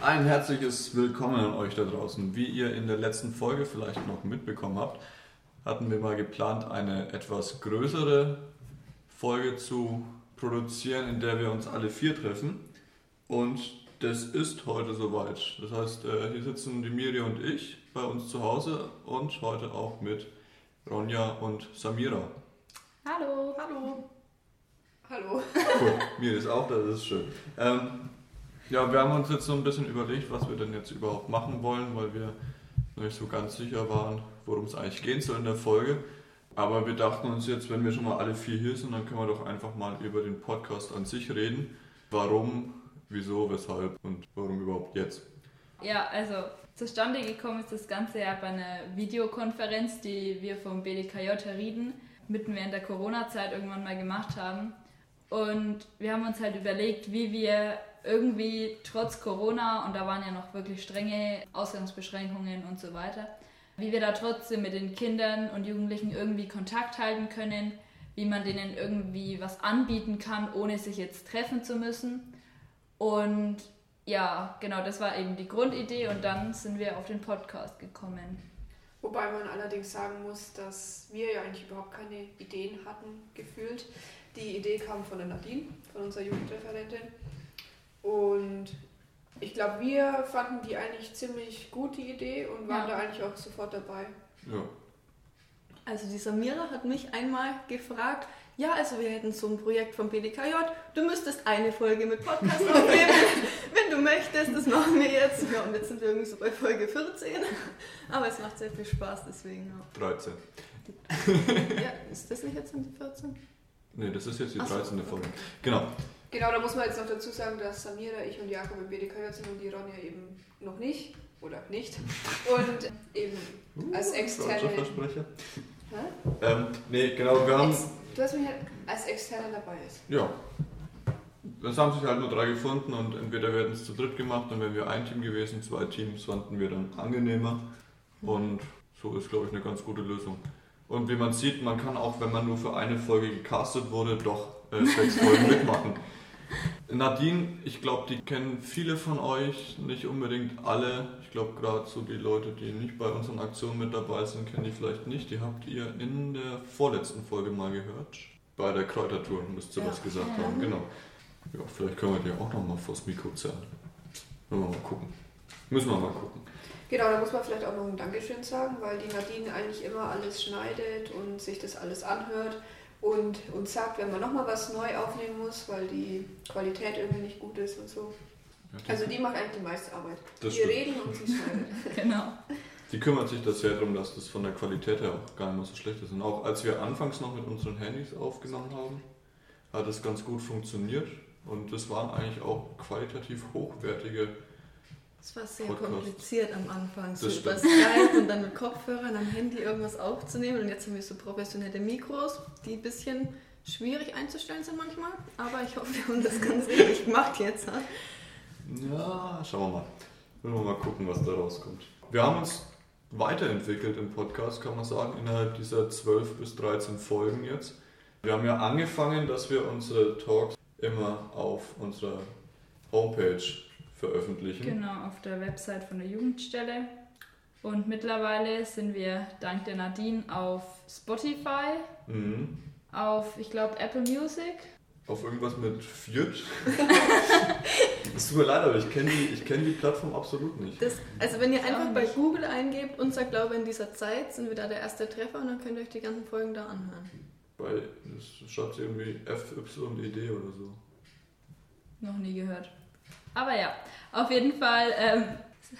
Ein herzliches Willkommen an euch da draußen. Wie ihr in der letzten Folge vielleicht noch mitbekommen habt, hatten wir mal geplant, eine etwas größere Folge zu produzieren, in der wir uns alle vier treffen. Und das ist heute soweit. Das heißt, äh, hier sitzen die Miri und ich bei uns zu Hause und heute auch mit Ronja und Samira. Hallo. Hallo. Hallo. Cool, Miri ist auch da, das ist schön. Ähm, ja, wir haben uns jetzt so ein bisschen überlegt, was wir denn jetzt überhaupt machen wollen, weil wir noch nicht so ganz sicher waren, worum es eigentlich gehen soll in der Folge. Aber wir dachten uns jetzt, wenn wir schon mal alle vier hier sind, dann können wir doch einfach mal über den Podcast an sich reden. Warum, wieso, weshalb und warum überhaupt jetzt. Ja, also zustande gekommen ist das Ganze ja bei einer Videokonferenz, die wir vom BDKJ Rieden mitten während der Corona-Zeit irgendwann mal gemacht haben. Und wir haben uns halt überlegt, wie wir irgendwie trotz Corona, und da waren ja noch wirklich strenge Ausgangsbeschränkungen und so weiter, wie wir da trotzdem mit den Kindern und Jugendlichen irgendwie Kontakt halten können, wie man denen irgendwie was anbieten kann, ohne sich jetzt treffen zu müssen. Und ja, genau, das war eben die Grundidee und dann sind wir auf den Podcast gekommen. Wobei man allerdings sagen muss, dass wir ja eigentlich überhaupt keine Ideen hatten, gefühlt. Die Idee kam von der Nadine, von unserer Jugendreferentin. Und ich glaube, wir fanden die eigentlich ziemlich gut, die Idee, und waren ja. da eigentlich auch sofort dabei. Ja. Also die Samira hat mich einmal gefragt, ja, also wir hätten so ein Projekt vom BDKJ, du müsstest eine Folge mit Podcast aufnehmen, wenn du möchtest, das machen wir jetzt. Ja, und jetzt sind wir irgendwie so bei Folge 14, aber es macht sehr viel Spaß, deswegen. Ja. 13. ja, ist das nicht jetzt die 14? Nee, das ist jetzt die 13. So. Folge. Genau. Genau, da muss man jetzt noch dazu sagen, dass Samira, ich und Jakob im BDKJ sind und die Ronja eben noch nicht oder nicht. Und eben uh, als externe. Versprecher. Ähm, nee, genau, wir haben. Ex du hast mich halt als externer dabei ist. Ja. Es haben sich halt nur drei gefunden und entweder werden es zu dritt gemacht und wenn wir ein Team gewesen, zwei Teams, fanden wir dann angenehmer. Und so ist, glaube ich, eine ganz gute Lösung. Und wie man sieht, man kann auch, wenn man nur für eine Folge gecastet wurde, doch äh, sechs Folgen mitmachen. Nadine, ich glaube, die kennen viele von euch, nicht unbedingt alle. Ich glaube, gerade so die Leute, die nicht bei unseren Aktionen mit dabei sind, kennen die vielleicht nicht. Die habt ihr in der vorletzten Folge mal gehört. Bei der Kräutertour müsst ihr ja. was gesagt ja. haben. Genau. Ja, vielleicht können wir die auch nochmal vors Mikro zerren. Müssen wir mal gucken. Müssen wir mal gucken. Genau, da muss man vielleicht auch noch ein Dankeschön sagen, weil die Nadine eigentlich immer alles schneidet und sich das alles anhört und uns sagt, wenn man nochmal was neu aufnehmen muss, weil die Qualität irgendwie nicht gut ist und so. also die macht eigentlich die meiste Arbeit. Das Wir stimmt. reden und sie schneidet. genau. Die kümmert sich da sehr darum, dass das von der Qualität her auch gar nicht mehr so schlecht ist. Und auch als wir anfangs noch mit unseren Handys aufgenommen haben, hat es ganz gut funktioniert. Und das waren eigentlich auch qualitativ hochwertige es war sehr Podcast. kompliziert am Anfang, so über Skype und dann mit Kopfhörern am Handy irgendwas aufzunehmen. Und jetzt haben wir so professionelle Mikros, die ein bisschen schwierig einzustellen sind manchmal. Aber ich hoffe, wir haben das ganz richtig gemacht jetzt. Ja, schauen wir mal. Wollen wir mal gucken, was da rauskommt. Wir haben uns weiterentwickelt im Podcast, kann man sagen, innerhalb dieser 12 bis 13 Folgen jetzt. Wir haben ja angefangen, dass wir unsere Talks immer auf unserer Homepage veröffentlichen. Genau, auf der Website von der Jugendstelle. Und mittlerweile sind wir dank der Nadine auf Spotify, mhm. auf, ich glaube, Apple Music. Auf irgendwas mit Fjord. es tut mir leid, aber ich kenne die, kenn die Plattform absolut nicht. Das, also wenn ihr einfach bei Google eingebt, unser Glaube in dieser Zeit, sind wir da der erste Treffer und dann könnt ihr euch die ganzen Folgen da anhören. Bei, das schreibt irgendwie FYED oder so. Noch nie gehört. Aber ja, auf jeden Fall ähm,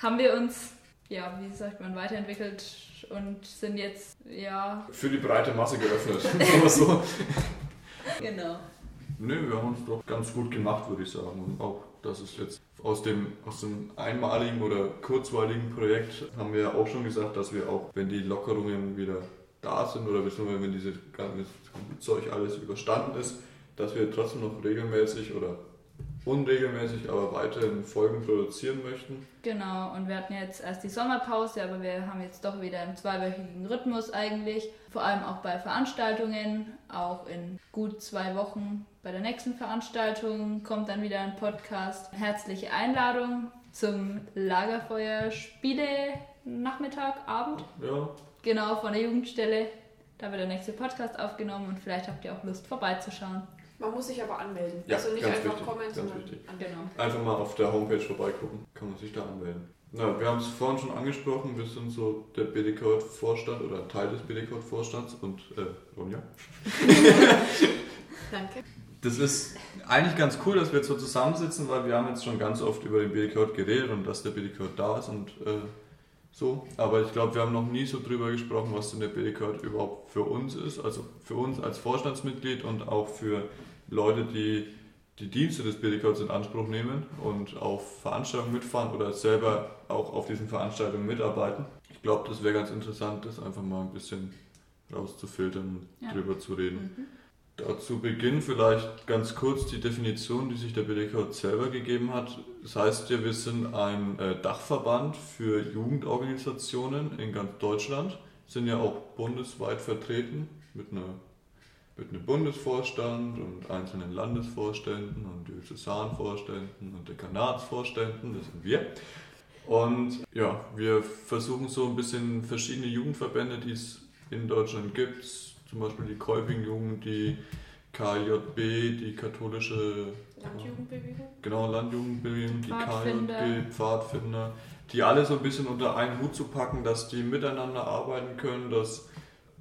haben wir uns, ja, wie sagt man, weiterentwickelt und sind jetzt, ja. Für die breite Masse geöffnet. so. Genau. Nö, wir haben uns doch ganz gut gemacht, würde ich sagen. Und auch, dass es jetzt aus dem, aus dem einmaligen oder kurzweiligen Projekt haben wir ja auch schon gesagt, dass wir auch, wenn die Lockerungen wieder da sind oder beziehungsweise wenn dieses ganze Zeug alles überstanden ist, dass wir trotzdem noch regelmäßig oder unregelmäßig, aber weiterhin Folgen produzieren möchten. Genau, und wir hatten jetzt erst die Sommerpause, aber wir haben jetzt doch wieder einen zweiwöchigen Rhythmus eigentlich. Vor allem auch bei Veranstaltungen, auch in gut zwei Wochen bei der nächsten Veranstaltung kommt dann wieder ein Podcast. Herzliche Einladung zum Lagerfeuer Spiele Nachmittag, Abend. Ja, Genau, von der Jugendstelle. Da wird der nächste Podcast aufgenommen und vielleicht habt ihr auch Lust vorbeizuschauen. Man muss sich aber anmelden. Ja, also nicht einfach wichtig, kommen, sondern. Genau. einfach mal auf der Homepage vorbeigucken, kann man sich da anmelden. Na, wir haben es vorhin schon angesprochen, wir sind so der BDK-Vorstand oder Teil des BDK-Vorstands und äh, Ronja. Danke. Das ist eigentlich ganz cool, dass wir jetzt so zusammensitzen, weil wir haben jetzt schon ganz oft über den BDK geredet und dass der BDK da ist und äh, so. Aber ich glaube, wir haben noch nie so drüber gesprochen, was denn der BDK überhaupt für uns ist. Also für uns als Vorstandsmitglied und auch für Leute, die die Dienste des BDK in Anspruch nehmen und auf Veranstaltungen mitfahren oder selber auch auf diesen Veranstaltungen mitarbeiten. Ich glaube, das wäre ganz interessant, das einfach mal ein bisschen rauszufiltern, Ja. drüber zu reden. Mhm. Da zu Beginn vielleicht ganz kurz die Definition, die sich der BDK selber gegeben hat. Das heißt ja, wir sind ein äh, Dachverband für Jugendorganisationen in ganz Deutschland, sind ja auch bundesweit vertreten mit, einer, mit einem Bundesvorstand und einzelnen Landesvorständen und Diözesanvorständen und Dekanatsvorständen, das sind wir. Und ja, wir versuchen so ein bisschen verschiedene Jugendverbände, die es in Deutschland gibt, zum Beispiel die Kolping-Jugend, die KJB, die katholische Landjugendbewegung. genau, Landjugendbewegung, die. KJB, Pfadfinder, die alle so ein bisschen unter einen Hut zu packen, dass die miteinander arbeiten können, dass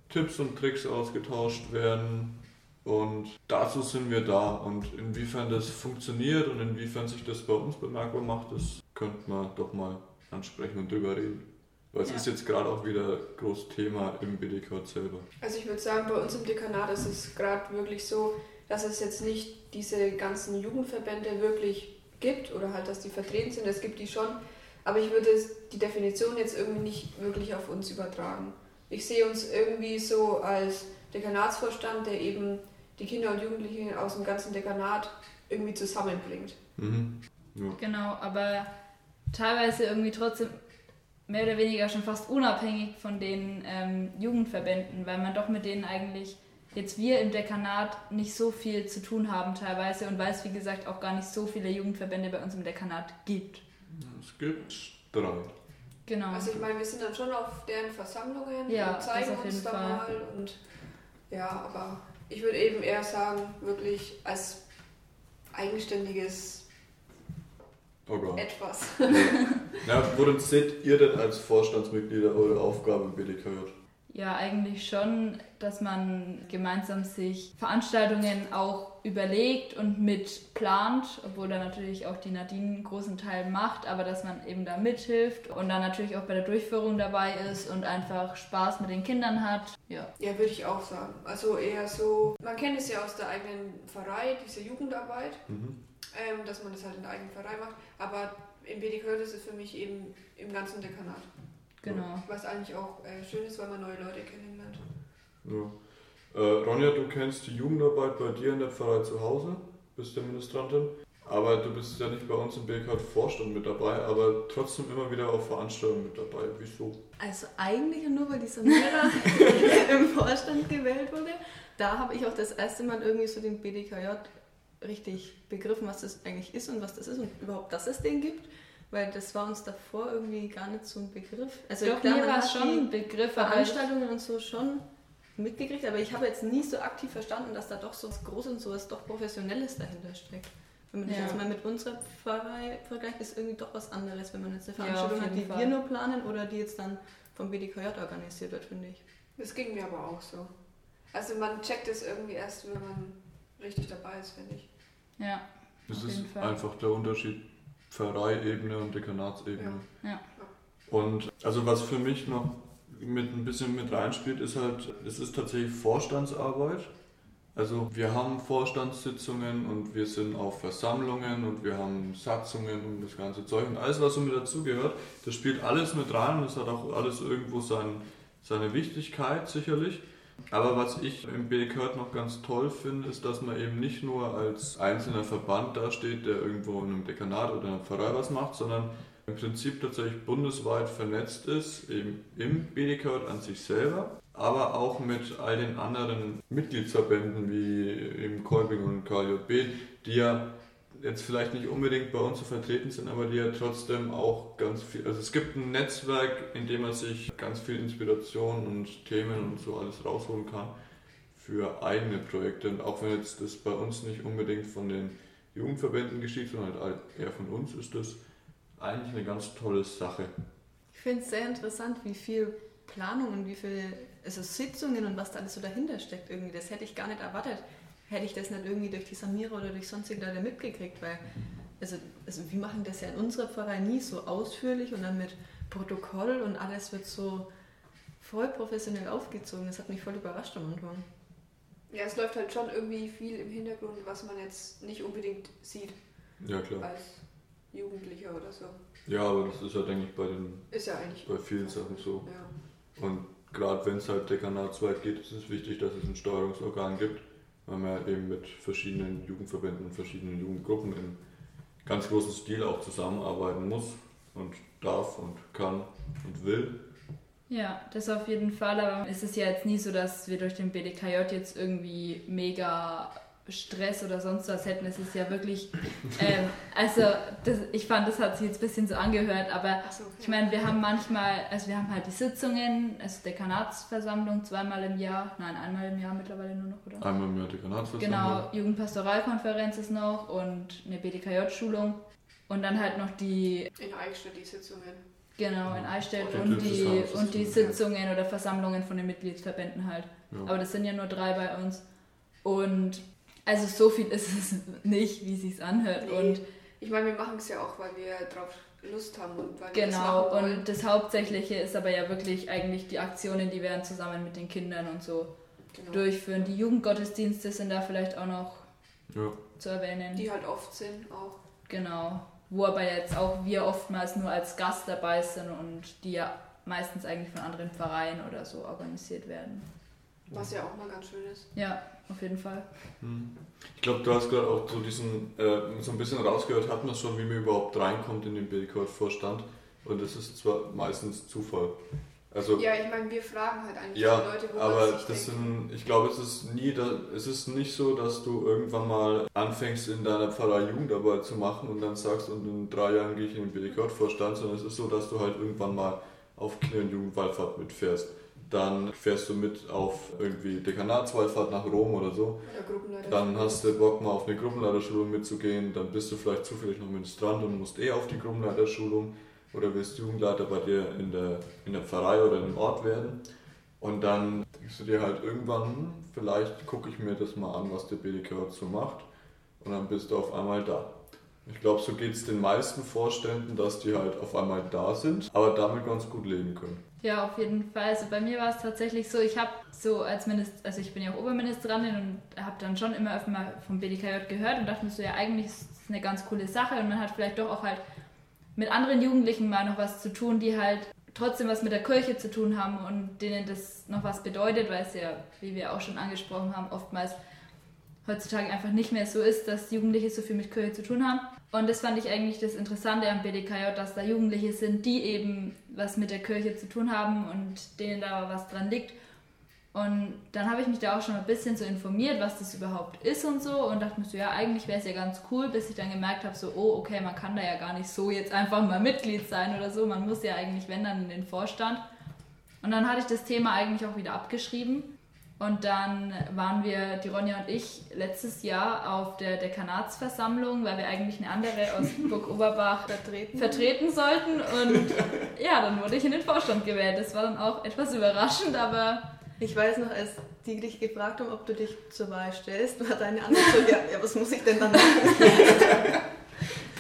Tipps und Tricks ausgetauscht werden. Und dazu sind wir da. Und inwiefern das funktioniert und inwiefern sich das bei uns bemerkbar macht, das könnte man doch mal ansprechen und drüber reden. Weil es Ja. ist jetzt gerade auch wieder groß Thema im BDK selber. Also ich würde sagen, bei uns im Dekanat ist es gerade wirklich so, dass es jetzt nicht diese ganzen Jugendverbände wirklich gibt oder halt, dass die vertreten sind. Es gibt die schon, aber ich würde die Definition jetzt irgendwie nicht wirklich auf uns übertragen. Ich sehe uns irgendwie so als Dekanatsvorstand, der eben die Kinder und Jugendlichen aus dem ganzen Dekanat irgendwie zusammenbringt. Mhm. Ja. Genau, aber teilweise irgendwie trotzdem mehr oder weniger schon fast unabhängig von den ähm, Jugendverbänden, weil man doch mit denen eigentlich jetzt wir im Dekanat nicht so viel zu tun haben teilweise und weil es wie gesagt auch gar nicht so viele Jugendverbände bei uns im Dekanat gibt. Es gibt drei. Genau. Also ich meine, wir sind dann schon auf deren Versammlungen Ja, und zeigen uns da Fall. mal und ja, aber ich würde eben eher sagen, wirklich als eigenständiges Organ. etwas. Ja, worin seht ihr denn als Vorstandsmitglieder eure Aufgabe im BDKJ? Ja, eigentlich schon, dass man gemeinsam sich Veranstaltungen auch überlegt und mit plant, obwohl da natürlich auch die Nadine einen großen Teil macht, aber dass man eben da mithilft und dann natürlich auch bei der Durchführung dabei ist und einfach Spaß mit den Kindern hat. Ja. Ja, würde ich auch sagen. Also eher so, man kennt es ja aus der eigenen Pfarrei, diese Jugendarbeit, Mhm. ähm, dass man das halt in der eigenen Pfarrei macht, aber im BDK ist es für mich eben im ganzen Dekanat. Genau. Was eigentlich auch äh, schön ist, weil man neue Leute kennenlernt. Ja. Äh, Ronja, du kennst die Jugendarbeit bei dir in der Pfarrei zu Hause, bist ja Ministrantin, aber du bist ja nicht bei uns im BDK Vorstand mit dabei, aber trotzdem immer wieder auf Veranstaltungen mit dabei. Wieso? Also eigentlich nur, weil die Samira im Vorstand gewählt wurde. Da habe ich auch das erste Mal irgendwie so den BDKJ richtig begriffen, was das eigentlich ist und was das ist und überhaupt, dass es den gibt. Weil das war uns davor irgendwie gar nicht so ein Begriff. Also Doch, klar, mir war hat es schon ein Begriff, Veranstaltungen und so schon mitgekriegt, aber ich habe jetzt nie so aktiv verstanden, dass da doch so was Großes und so was doch Professionelles dahinter steckt. Wenn man das Ja. jetzt mal mit unserer Pfarrei vergleicht, ist irgendwie doch was anderes, wenn man jetzt eine Ja, Veranstaltung auf hat, die Fall. wir nur planen oder die jetzt dann vom BDKJ organisiert wird, finde ich. Das ging mir aber auch so. Also man checkt es irgendwie erst, wenn man richtig dabei ist, finde ich. ja, Das ist Fall. einfach der Unterschied Pfarreiebene und Dekanatsebene. Ja. Ja. Und also was für mich noch mit ein bisschen mit reinspielt, ist halt, es ist tatsächlich Vorstandsarbeit. Also wir haben Vorstandssitzungen und wir sind auf Versammlungen und wir haben Satzungen und das ganze Zeug und alles, was so mit dazugehört, das spielt alles mit rein und es hat auch alles irgendwo sein, seine Wichtigkeit sicherlich. Aber was ich im BDK noch ganz toll finde, ist, dass man eben nicht nur als einzelner Verband dasteht, der irgendwo in einem Dekanat oder einer Pfarrei was macht, sondern im Prinzip tatsächlich bundesweit vernetzt ist, eben im BDK an sich selber, aber auch mit all den anderen Mitgliedsverbänden wie im Kolbing und KJB, die ja jetzt vielleicht nicht unbedingt bei uns so vertreten sind, aber die ja trotzdem auch ganz viel, also es gibt ein Netzwerk, in dem man sich ganz viel Inspiration und Themen und so alles rausholen kann für eigene Projekte. Und auch wenn jetzt das bei uns nicht unbedingt von den Jugendverbänden geschieht, sondern halt eher von uns, ist das eigentlich eine ganz tolle Sache. Ich finde es sehr interessant, wie viel Planung und wie viel also Sitzungen und was da alles so dahinter steckt irgendwie. Das hätte ich gar nicht erwartet. Hätte ich das nicht irgendwie durch die Samira oder durch sonstige Leute mitgekriegt, weil also, also wir machen das ja in unserer Pfarrei nie so ausführlich und dann mit Protokoll und alles wird so voll professionell aufgezogen. Das hat mich voll überrascht am Anfang. Ja, es läuft halt schon irgendwie viel im Hintergrund, was man jetzt nicht unbedingt sieht Ja, klar. als Jugendlicher oder so. Ja, aber das ist ja, denke ich, bei, den, Ist ja eigentlich. bei vielen Sachen so. Ja. Und gerade wenn es halt dekanatsweit geht, ist es wichtig, dass es ein Steuerungsorgan gibt, weil man ja eben mit verschiedenen Jugendverbänden und verschiedenen Jugendgruppen in ganz großem Stil auch zusammenarbeiten muss und darf und kann und will. Ja, das auf jeden Fall, aber es ist ja jetzt nie so, dass wir durch den BDKJ jetzt irgendwie mega Stress oder sonst was hätten. Es ist ja wirklich, ähm, also das, ich fand, das hat sich jetzt ein bisschen so angehört, aber so, okay. ich meine, wir haben manchmal, also wir haben halt die Sitzungen, also Dekanatsversammlung zweimal im Jahr, nein, einmal im Jahr mittlerweile nur noch, oder? Einmal im Jahr Dekanatsversammlung. Genau, Jugendpastoralkonferenz ist noch und eine BDKJ-Schulung und dann halt noch die, In Eichstätt die Sitzungen. genau, in Eichstätt Die und die, und die Sitzungen. Sitzungen oder Versammlungen von den Mitgliedsverbänden halt. Ja. Aber das sind ja nur drei bei uns. Und also so viel ist es nicht, wie sich's anhört. Nee. Und Ich meine, wir machen es ja auch, weil wir drauf Lust haben und weil wir das genau, machen wollen. und das Hauptsächliche ist aber ja wirklich eigentlich die Aktionen, die wir dann zusammen mit den Kindern und so genau. durchführen. Die Jugendgottesdienste sind da vielleicht auch noch Ja. zu erwähnen. Die halt oft sind auch. Genau. Wo aber jetzt auch wir oftmals nur als Gast dabei sind und die ja meistens eigentlich von anderen Vereinen oder so organisiert werden. Was ja auch mal ganz schön ist. Ja, auf jeden Fall. Hm. Ich glaube, du hast gerade auch so diesen, äh, so ein bisschen rausgehört, hat man schon, wie man überhaupt reinkommt in den BDK-Vorstand. Und das ist zwar meistens Zufall. Also, Ja, ich meine, wir fragen halt eigentlich Ja, die Leute, wo aber man sich das denkt, sind, ich glaube, es ist nie, da, es ist nicht so, dass du irgendwann mal anfängst in deiner Pfarrei Jugendarbeit zu machen und dann sagst, und in drei Jahren gehe ich in den BDK-Vorstand, sondern es ist so, dass du halt irgendwann mal auf Kinder- und Jugendwallfahrt mitfährst. Dann fährst du mit auf irgendwie Dekanatswallfahrt nach Rom oder so. oder. Dann hast du Bock mal auf eine Gruppenleiterschulung mitzugehen, dann bist du vielleicht zufällig noch Ministrant und musst eh auf die Gruppenleiterschulung oder willst Jugendleiter bei dir in der, in der Pfarrei oder im Ort werden. Und dann denkst du dir halt irgendwann, hm, vielleicht gucke ich mir das mal an, was der BDK so macht. Und dann bist du auf einmal da. Ich glaube, so geht es den meisten Vorständen, dass die halt auf einmal da sind, aber damit ganz gut leben können. Ja, auf jeden Fall. Also bei mir war es tatsächlich so, ich habe so als Minister, also ich bin ja auch Oberministerin und habe dann schon immer öfter mal vom BDKJ gehört und dachte mir so, ja eigentlich ist es eine ganz coole Sache und man hat vielleicht doch auch halt mit anderen Jugendlichen mal noch was zu tun, die halt trotzdem was mit der Kirche zu tun haben und denen das noch was bedeutet, weil es ja, wie wir auch schon angesprochen haben, oftmals heutzutage einfach nicht mehr so ist, dass Jugendliche so viel mit Kirche zu tun haben. Und das fand ich eigentlich das Interessante am BDKJ, dass da Jugendliche sind, die eben was mit der Kirche zu tun haben und denen da was dran liegt. Und dann habe ich mich da auch schon ein bisschen so informiert, was das überhaupt ist und so und dachte mir so, ja, eigentlich wäre es ja ganz cool, bis ich dann gemerkt habe, so, oh, okay, man kann da ja gar nicht so jetzt einfach mal Mitglied sein oder so, man muss ja eigentlich, wenn dann in den Vorstand. Und dann hatte ich das Thema eigentlich auch wieder abgeschrieben und dann waren wir, die Ronja und ich, letztes Jahr auf der Dekanatsversammlung, weil wir eigentlich eine andere aus Burg Oberbach Vertreten. vertreten sollten. Und ja, dann wurde ich in den Vorstand gewählt. Das war dann auch etwas überraschend, aber Ich weiß noch, als die dich gefragt haben, ob du dich zur Wahl stellst, war deine Antwort so, ja, ja, was muss ich denn dann machen?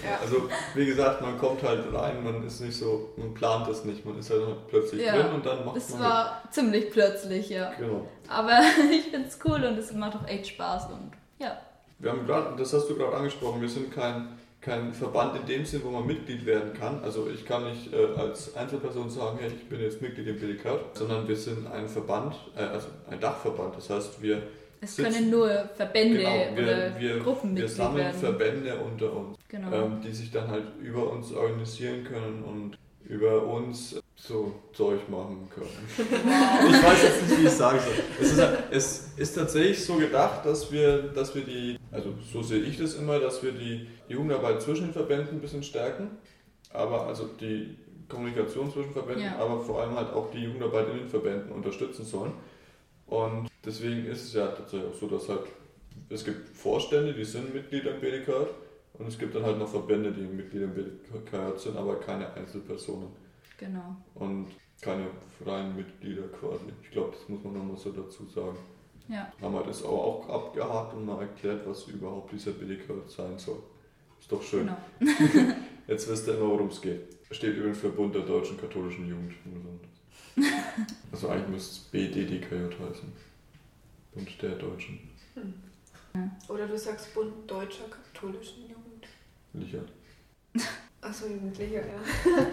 Ja. Also, wie gesagt, man kommt halt rein, man ist nicht so, man plant das nicht, man ist halt plötzlich Ja, drin und dann macht es man war ziemlich plötzlich, ja. Genau. Aber ich finde es cool und es macht auch echt Spaß und ja. Wir haben gerade, das hast du gerade angesprochen, wir sind kein, kein Verband in dem Sinn, wo man Mitglied werden kann. Also ich kann nicht äh, als Einzelperson sagen, hey, ich bin jetzt Mitglied im BDK, sondern wir sind ein Verband, äh, also ein Dachverband. Das heißt, wir, Es Sitzen- können nur Verbände genau, wir, oder wir, Gruppen wir sammeln werden. Verbände unter uns. Genau. ähm, die sich dann halt über uns organisieren können und über uns so Zeug machen können. ich weiß jetzt nicht, wie ich es sagen soll. Es ist, es ist tatsächlich so gedacht, dass wir, dass wir die, also so sehe ich das immer, dass wir die Jugendarbeit zwischen den Verbänden ein bisschen stärken. Aber also die Kommunikation zwischen Verbänden, Ja. aber vor allem halt auch die Jugendarbeit in den Verbänden unterstützen sollen. Und deswegen ist es ja tatsächlich auch so, dass halt es gibt Vorstände, die sind Mitglieder im BDK und es gibt dann halt noch Verbände, die Mitglieder im BDK sind, aber keine Einzelpersonen Genau. und keine freien Mitglieder quasi. Ich glaube, das muss man nochmal so dazu sagen. Ja. Haben wir das auch, auch abgehakt und mal erklärt, was überhaupt dieser BDK sein soll. Ist doch schön. Genau. Jetzt wisst ihr immer, worum es geht. Steht übrigens für Bund der Deutschen Katholischen Jugend. Also eigentlich müsste es BDDKJ heißen. Bund der Deutschen. Oder du sagst Bund Deutscher Katholischen Licher. Achso, Jugendliche, ja.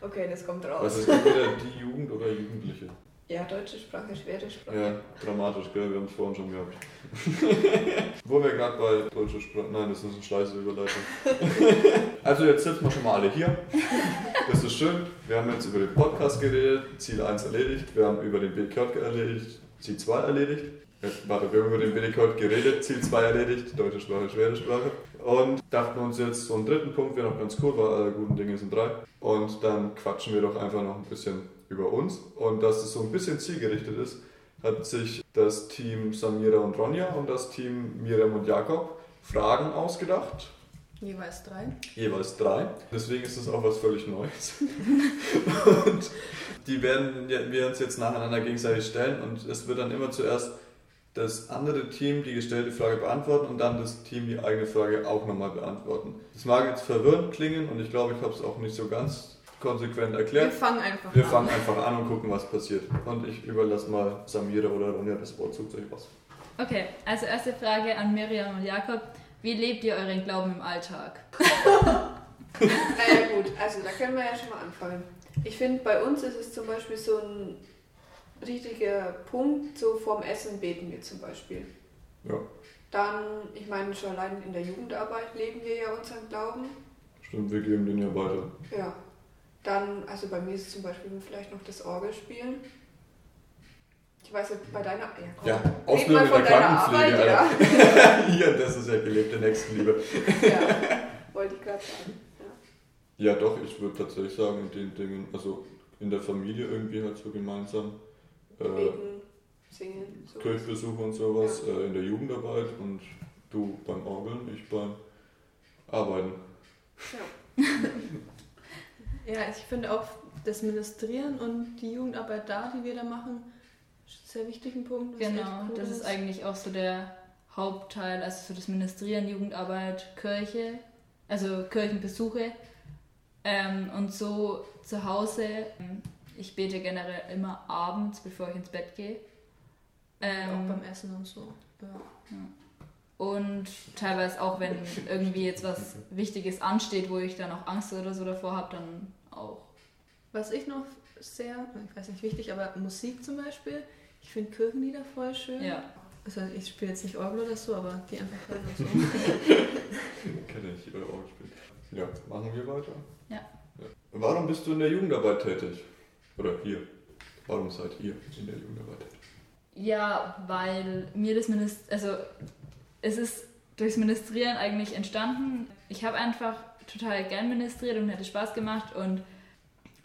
Okay, das kommt raus. Was ist entweder die Jugend oder Jugendliche? Ja, deutsche Sprache, schwere Sprache. Ja, dramatisch, gell? Wir haben es vorhin schon gehabt. Wo wir gerade bei deutscher Sprache. Nein, das ist eine scheiße Überleitung. also, jetzt sitzen wir schon mal alle hier. Das ist schön. Wir haben jetzt über den Podcast geredet, Ziel 1 erledigt. Wir haben über den BK erledigt, Ziel 2 erledigt. Äh, Warte, wir haben über den BDK geredet, Ziel 2 erledigt, deutsche Sprache, schwere Sprache. Und dachten uns jetzt, so einen dritten Punkt wäre noch ganz cool, weil alle guten Dinge sind drei. Und dann quatschen wir doch einfach noch ein bisschen über uns. Und dass es so ein bisschen zielgerichtet ist, hat sich das Team Samira und Ronja und das Team Miriam und Jakob Fragen ausgedacht. Jeweils drei. Jeweils drei. Deswegen ist es auch was völlig Neues. und die werden wir uns jetzt nacheinander gegenseitig stellen und es wird dann immer zuerst das andere Team die gestellte Frage beantworten und dann das Team die eigene Frage auch nochmal beantworten. Das mag jetzt verwirrend klingen und ich glaube, ich habe es auch nicht so ganz konsequent Wir erklärt. fangen einfach Wir an. fangen einfach an und gucken, was passiert. Und ich überlasse mal Samira oder Ronja das Wort. Sucht euch was. Okay, also erste Frage an Miriam und Jakob. Wie lebt ihr euren Glauben im Alltag? Naja gut, also da können wir ja schon mal anfangen. Ich finde, bei uns ist es zum Beispiel so ein richtiger Punkt, so vorm Essen beten wir zum Beispiel. Ja. Dann, ich meine, schon allein in der Jugendarbeit leben wir ja unseren Glauben. Stimmt, wir geben den ja weiter. Ja. Dann, also bei mir ist zum Beispiel vielleicht noch das Orgelspielen. Ich weiß nicht, bei deiner. Ja, komm. Ja, Ausbildung von der Krankenpflege, Arbeit, Alter. Hier, das ist ja gelebte Nächstenliebe. ja. ja. Wollte ich gerade sagen. Ja. Ja, doch, ich würde tatsächlich sagen, in den Dingen, also in der Familie irgendwie halt so gemeinsam. Äh, Beten, singen, so. Kirchbesuch und sowas, äh, in der Jugendarbeit und du beim Orgeln, ich beim Arbeiten. Ja, ich finde auch das Ministrieren und die Jugendarbeit da, die wir da machen, ist ein sehr wichtigen Punkt. Genau, cool das ist eigentlich auch so der Hauptteil, also so das Ministrieren, Jugendarbeit, Kirche, also Kirchenbesuche. Ähm, und so zu Hause, ähm, ich bete generell immer abends, bevor ich ins Bett gehe. auch Ähm, beim Essen und so. Ja. und teilweise auch, wenn irgendwie jetzt was Wichtiges ansteht, wo ich dann auch Angst oder so davor habe, dann auch. Was ich noch sehr, ich weiß nicht wichtig, aber Musik zum Beispiel, ich finde Kirchenlieder voll schön. Ja. Also ich spiele jetzt nicht Orgel oder so, aber die einfach hören und so. Kenne ich, äh, Orgel spielen. Ja, machen wir weiter? Ja. Warum bist du in der Jugendarbeit tätig? Oder hier? Warum seid ihr in der Jugendarbeit? Ja, weil mir das Minister, also es ist durchs Ministrieren eigentlich entstanden. Ich habe einfach total gern ministriert und hätte Spaß gemacht und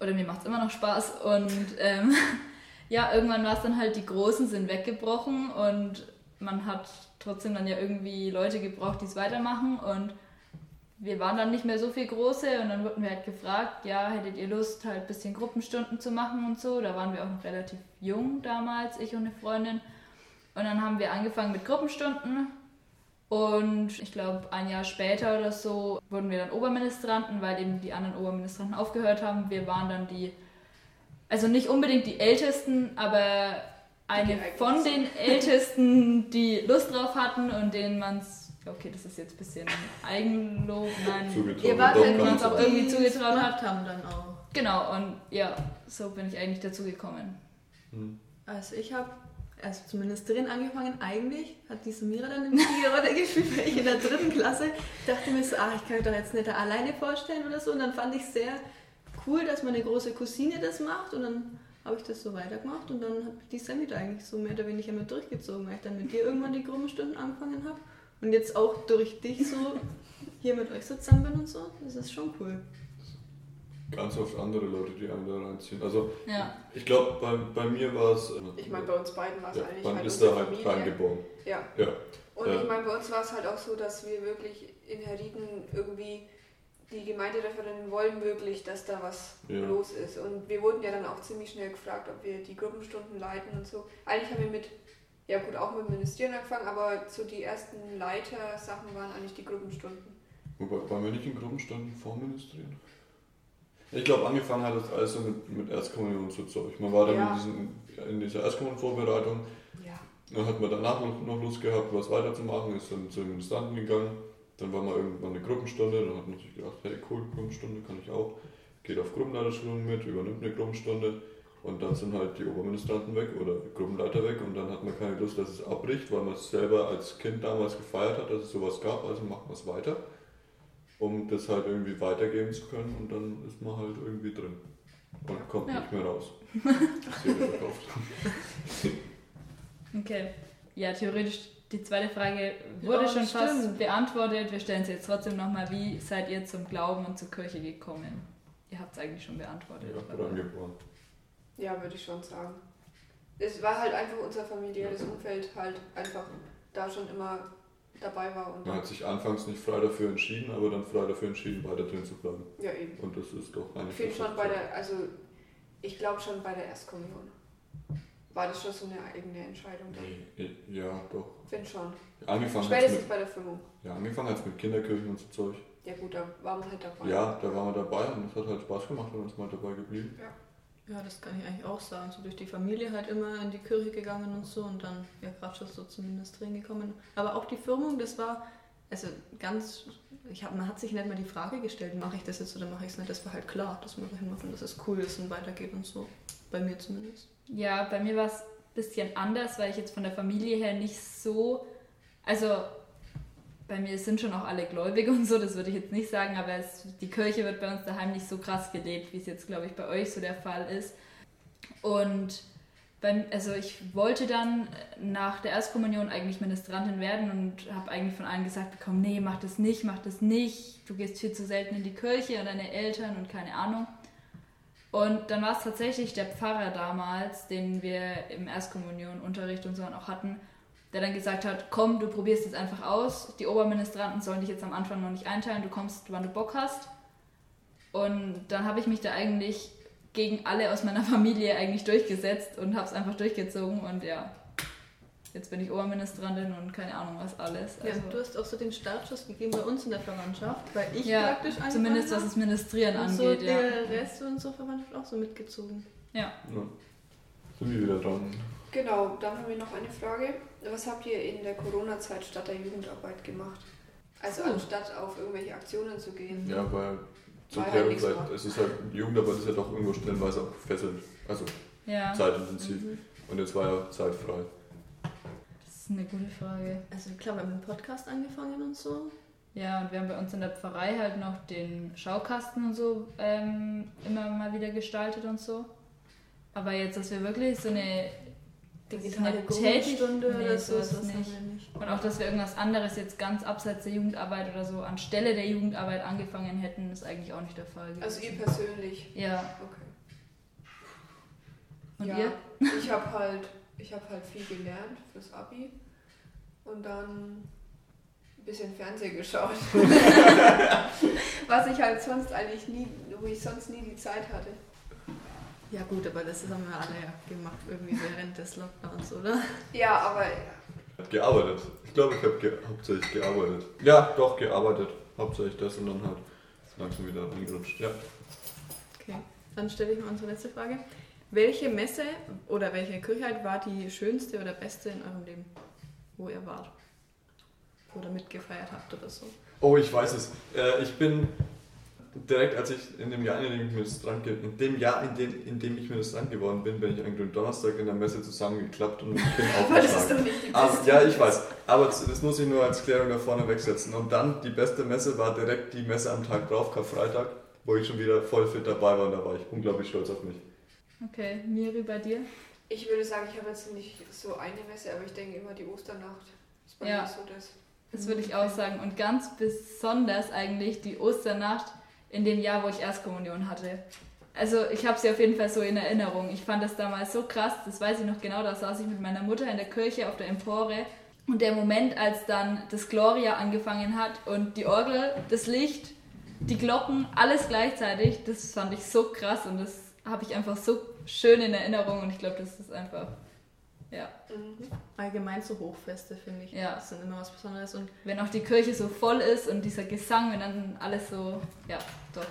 oder mir macht es immer noch Spaß und ähm, ja, irgendwann war es dann halt, die Großen sind weggebrochen und man hat trotzdem dann ja irgendwie Leute gebraucht, die es weitermachen und wir waren dann nicht mehr so viel Große und dann wurden wir halt gefragt, ja, hättet ihr Lust, halt ein bisschen Gruppenstunden zu machen und so. Da waren wir auch noch relativ jung damals, ich und eine Freundin. Und dann haben wir angefangen mit Gruppenstunden und ich glaube, ein Jahr später oder so wurden wir dann Oberministranten, weil eben die anderen Oberministranten aufgehört haben. Wir waren dann die, also nicht unbedingt die Ältesten, aber eine von den Ältesten, die Lust drauf hatten und denen man es, okay, das ist jetzt ein bisschen Eigenlob, nein. Zugetraut Ihr wart halt es auch irgendwie es zugetraut gemacht haben dann auch. Genau, und ja, so bin ich eigentlich dazu gekommen. Hm. Also ich habe also zum Ministerieren angefangen, eigentlich hat die Samira dann eine wichtige Rolle gespielt, weil ich in der dritten Klasse dachte mir so, ah, ich kann mir doch jetzt nicht da alleine vorstellen oder so. Und dann fand ich sehr cool, dass meine große Cousine das macht und dann habe ich das so weitergemacht und dann hat die Sammy da eigentlich so mehr oder weniger mit durchgezogen, weil ich dann mit dir irgendwann die Gruppenstunden angefangen habe und jetzt auch durch dich so hier mit euch so zusammen bin und so. Das ist schon cool. Ganz oft andere Leute, die einen da reinziehen. Also Ja. ich glaube, bei, bei mir war es. äh, Ich meine, bei uns beiden war es ja, eigentlich man halt ist unsere da halt Familie. reingeboren. Ja. Ja. Und Ja. ich meine, bei uns war es halt auch so, dass wir wirklich in Herrieden irgendwie, die Gemeindereferenten wollen wirklich, dass da was Ja. los ist. Und wir wurden ja dann auch ziemlich schnell gefragt, ob wir die Gruppenstunden leiten und so. Eigentlich haben wir mit, ja gut, auch mit dem Ministerieren angefangen, aber so die ersten Leitersachen waren eigentlich die Gruppenstunden. Wobei, waren wir nicht in Gruppenstunden vorministrieren? Ich glaube, angefangen hat das alles so mit, mit Erstkommunion und so Zeug. Man war dann Ja. in, diesen, in dieser Erstkommunion-Vorbereitung Ja. Dann hat man danach noch, noch Lust gehabt, was weiterzumachen, ist dann zu den Ministranten gegangen. Dann war mal irgendwann eine Gruppenstunde, dann hat man sich gedacht, hey cool, Gruppenstunde kann ich auch. Geht auf Gruppenleiterschulung mit, übernimmt eine Gruppenstunde und dann sind halt die Oberministranten weg oder die Gruppenleiter weg und dann hat man keine Lust, dass es abbricht, weil man es selber als Kind damals gefeiert hat, dass es sowas gab, also macht man es weiter, um das halt irgendwie weitergeben zu können und dann ist man halt irgendwie drin und kommt Ja. nicht mehr raus. Okay. Ja, theoretisch, die zweite Frage wurde Ja, schon fast stimmt. beantwortet. Wir stellen sie jetzt trotzdem nochmal. Wie seid ihr zum Glauben und zur Kirche gekommen? Ihr habt es eigentlich schon beantwortet. Ja, aber- reingeboren. Ja, würde ich schon sagen. Es war halt einfach unser familiäres Umfeld halt einfach da schon immer dabei war und Man hat sich anfangs nicht frei dafür entschieden, aber dann frei dafür entschieden, weiter drin zu bleiben. ja eben. Und das ist doch Ich eigentlich. finde schon bei der, also ich glaube schon bei der Erstkommunion war das schon so eine eigene Entscheidung. Ich Nee, ja, doch. finde schon. Angefangen hat Spätestens mit, bei der Firmung. ja, angefangen hat's mit Kinderkirchen und so Zeug. Ja gut, da war man halt dabei. Ja, da waren wir dabei und es hat halt Spaß gemacht und ist mal dabei geblieben. Ja, das kann ich eigentlich auch sagen. So durch die Familie halt immer in die Kirche gegangen und so und dann ja gerade schon so zum Ministerieren gekommen. Aber auch die Firmung, das war also ganz, ich hab, man hat sich nicht mal die Frage gestellt, mache ich das jetzt oder mache ich es nicht. Das war halt klar, dass wir dahin machen, dass es cool ist und weitergeht und so. Bei mir zumindest. Ja, bei mir war es ein bisschen anders, weil ich jetzt von der Familie her nicht so. Also, bei mir sind schon auch alle gläubig und so, das würde ich jetzt nicht sagen, aber es, die Kirche wird bei uns daheim nicht so krass gelebt, wie es jetzt, glaube ich, bei euch so der Fall ist. Und beim, also ich wollte dann nach der Erstkommunion eigentlich Ministrantin werden und habe eigentlich von allen gesagt bekommen, nee, mach das nicht, mach das nicht, du gehst viel zu selten in die Kirche und deine Eltern und keine Ahnung. Und dann war es tatsächlich der Pfarrer damals, den wir im Erstkommunionunterricht und so auch hatten, der dann gesagt hat, komm, du probierst es einfach aus. Die Oberministranten sollen dich jetzt am Anfang noch nicht einteilen, du kommst, wann du Bock hast. Und dann habe ich mich da eigentlich gegen alle aus meiner Familie eigentlich durchgesetzt und habe es einfach durchgezogen und ja, jetzt bin ich Oberministrantin und keine Ahnung was alles. Ja, Also, du hast auch so den Startschuss gegeben bei uns in der Verwandtschaft, weil ich ja, praktisch angefangen zumindest was das Ministrieren und so angeht, ja. der Rest und so Verwandtschaft auch so mitgezogen. ja. Ja. Sind wir wieder dran. Genau, dann haben wir noch eine Frage. Was habt ihr in der Corona-Zeit statt der Jugendarbeit gemacht? Also Puh. anstatt auf irgendwelche Aktionen zu gehen. Ja, weil zur War halt es ist halt, Jugendarbeit ist ja doch irgendwo stellenweise auch fesselnd. Also Ja, zeitintensiv. Mhm. Und jetzt war ja zeitfrei. das ist eine gute Frage. Also klar, wir haben den Podcast angefangen und so. Ja, und wir haben bei uns in der Pfarrei halt noch den Schaukasten und so ähm, immer mal wieder gestaltet und so. Aber jetzt, dass wir wirklich so eine Digitale eine Gruppenstunde nee, oder so, sowas das haben nicht. wir nicht. Und auch, dass wir irgendwas anderes jetzt ganz abseits der Jugendarbeit oder so anstelle der Jugendarbeit angefangen hätten, ist eigentlich auch nicht der Fall. Gewesen. Also ihr persönlich. Ja, Okay. und ja, ihr? Ich habe halt, ich hab halt viel gelernt fürs Abi und dann ein bisschen Fernsehen geschaut. Was ich halt sonst eigentlich nie, wo ich sonst nie die Zeit hatte. Ja gut, aber das haben wir alle ja gemacht, irgendwie während des Lockdowns, oder? Ja, aber Hat gearbeitet. Ich glaube, ich habe ge hauptsächlich gearbeitet. Ja, doch, gearbeitet. Hauptsächlich das und dann halt langsam wieder reingerutscht. Ja. Okay, dann stelle ich mal unsere letzte Frage. Welche Messe oder welche Kirche halt war die schönste oder beste in eurem Leben, wo ihr wart? Oder mitgefeiert habt oder so? Oh, ich weiß es. Äh, ich bin direkt, als ich in dem Jahr, in dem ich Ministrant ge- in dem Jahr, in dem, in dem ich Ministrant geworden bin, bin ich eigentlich am Donnerstag in der Messe zusammengeklappt und bin aber das ist aufgeschlagen. Aber, beste. ja, ich weiß. Aber das das muss ich nur als Klärung da vorne wegsetzen. Und dann die beste Messe war direkt die Messe am Tag drauf, Karfreitag, wo ich schon wieder voll fit dabei war und da war ich unglaublich stolz auf mich. Okay, Miri, bei dir? Ich würde sagen, ich habe jetzt nicht so eine Messe, aber ich denke immer die Osternacht ist bei Ja. mir so das. Das würde ich auch sagen. Und ganz besonders eigentlich die Osternacht in dem Jahr, wo ich Erstkommunion hatte. Also ich habe sie auf jeden Fall so in Erinnerung. Ich fand das damals so krass, das weiß ich noch genau, da saß ich mit meiner Mutter in der Kirche auf der Empore. Und der Moment, als dann das Gloria angefangen hat und die Orgel, das Licht, die Glocken, alles gleichzeitig, das fand ich so krass und das habe ich einfach so schön in Erinnerung und ich glaube, das ist einfach, ja. Mhm. Allgemein so Hochfeste, finde ich. Ja. Das sind immer was Besonderes. Und Wenn auch die Kirche so voll ist und dieser Gesang, wenn dann alles so, ja, doch.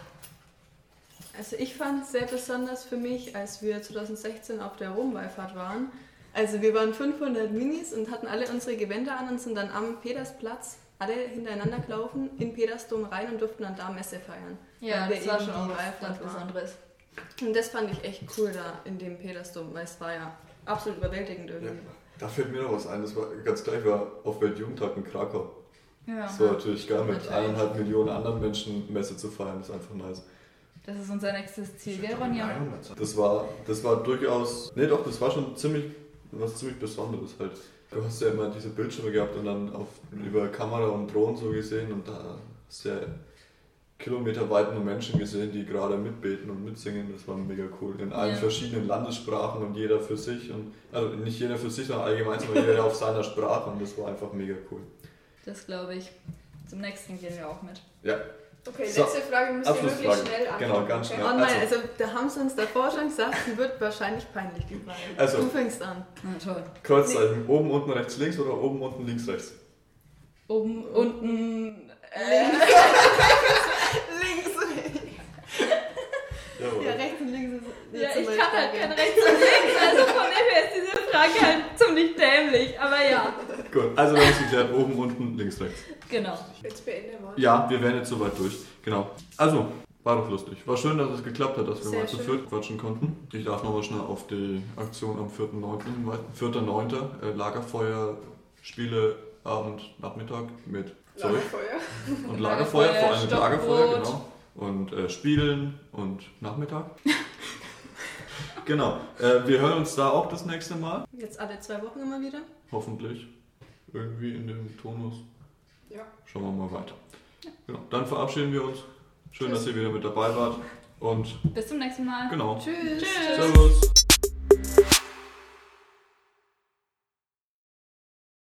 Also ich fand es sehr besonders für mich, als wir 2016 auf der Romwallfahrt waren. Also wir waren 500 Minis und hatten alle unsere Gewänder an und sind dann am Petersplatz alle hintereinander gelaufen in Petersdom rein und durften dann da Messe feiern. Ja, das war schon auch was. Besonderes. Und das fand ich echt cool da in dem Petersdom, weil es war ja absolut überwältigend Ja. irgendwie. Da fällt mir noch was ein, das war ganz gleich, war auf Weltjugendtag in Krakau. Ja, Das war natürlich geil, mit eineinhalb Millionen anderen Menschen Messe zu feiern, das ist einfach nice. das ist unser nächstes Ziel, gell, Ronja? Das war, das war durchaus, nee doch, das war schon ziemlich, was ziemlich Besonderes halt. Du hast ja immer diese Bildschirme gehabt und dann auf, über Kamera und Drohnen so gesehen und da hast du ja kilometerweit nur Menschen gesehen, die gerade mitbeten und mitsingen. Das war mega cool. In allen Ja. verschiedenen Landessprachen und jeder für sich. Und, also nicht jeder für sich, sondern allgemein, sondern jeder auf seiner Sprache und das war einfach mega cool. Das glaube ich. Zum nächsten gehen wir auch mit. Ja, Okay, So, letzte Frage müsst ihr wirklich schnell antworten. Genau, ganz okay? schnell. Oh nein, Also- also da haben sie uns davor schon gesagt, die wird wahrscheinlich peinlich, die Frage. Also- du fängst an. Na toll. Kreuzzeichen, oben, unten, rechts, links oder oben, unten, links, rechts? Oben, unten. Äh, Links. Jawohl. Ja, rechts und links ist ja, ich kann halt kein rechts und links, also von dem her ist diese Frage halt ziemlich dämlich, aber ja. Gut, also wir haben es geklärt, oben, unten, links, rechts. Genau. Jetzt beende mal. Ja, wir wären jetzt soweit durch. Genau. Also, war doch lustig. War schön, dass es geklappt hat, dass wir Sehr mal zu schön. viert quatschen konnten. Ich darf nochmal schnell auf die Aktion am 4.9. hinweisen. 4.9. Äh, Lagerfeuer, Spiele, Abend, Nachmittag mit Zeug Lagerfeuer. und Lagerfeuer, vor allem mit Stockbrot. Lagerfeuer, genau. Und äh, Spielen und Nachmittag. genau. Äh, wir hören uns da auch das nächste Mal. Jetzt alle zwei Wochen immer wieder. Hoffentlich. Irgendwie in dem Tonus. Ja. Schauen wir mal weiter. Genau. Dann verabschieden wir uns. Schön, dass ihr wieder mit dabei wart. Und Bis zum nächsten Mal. genau. Tschüss. Tschüss. Servus.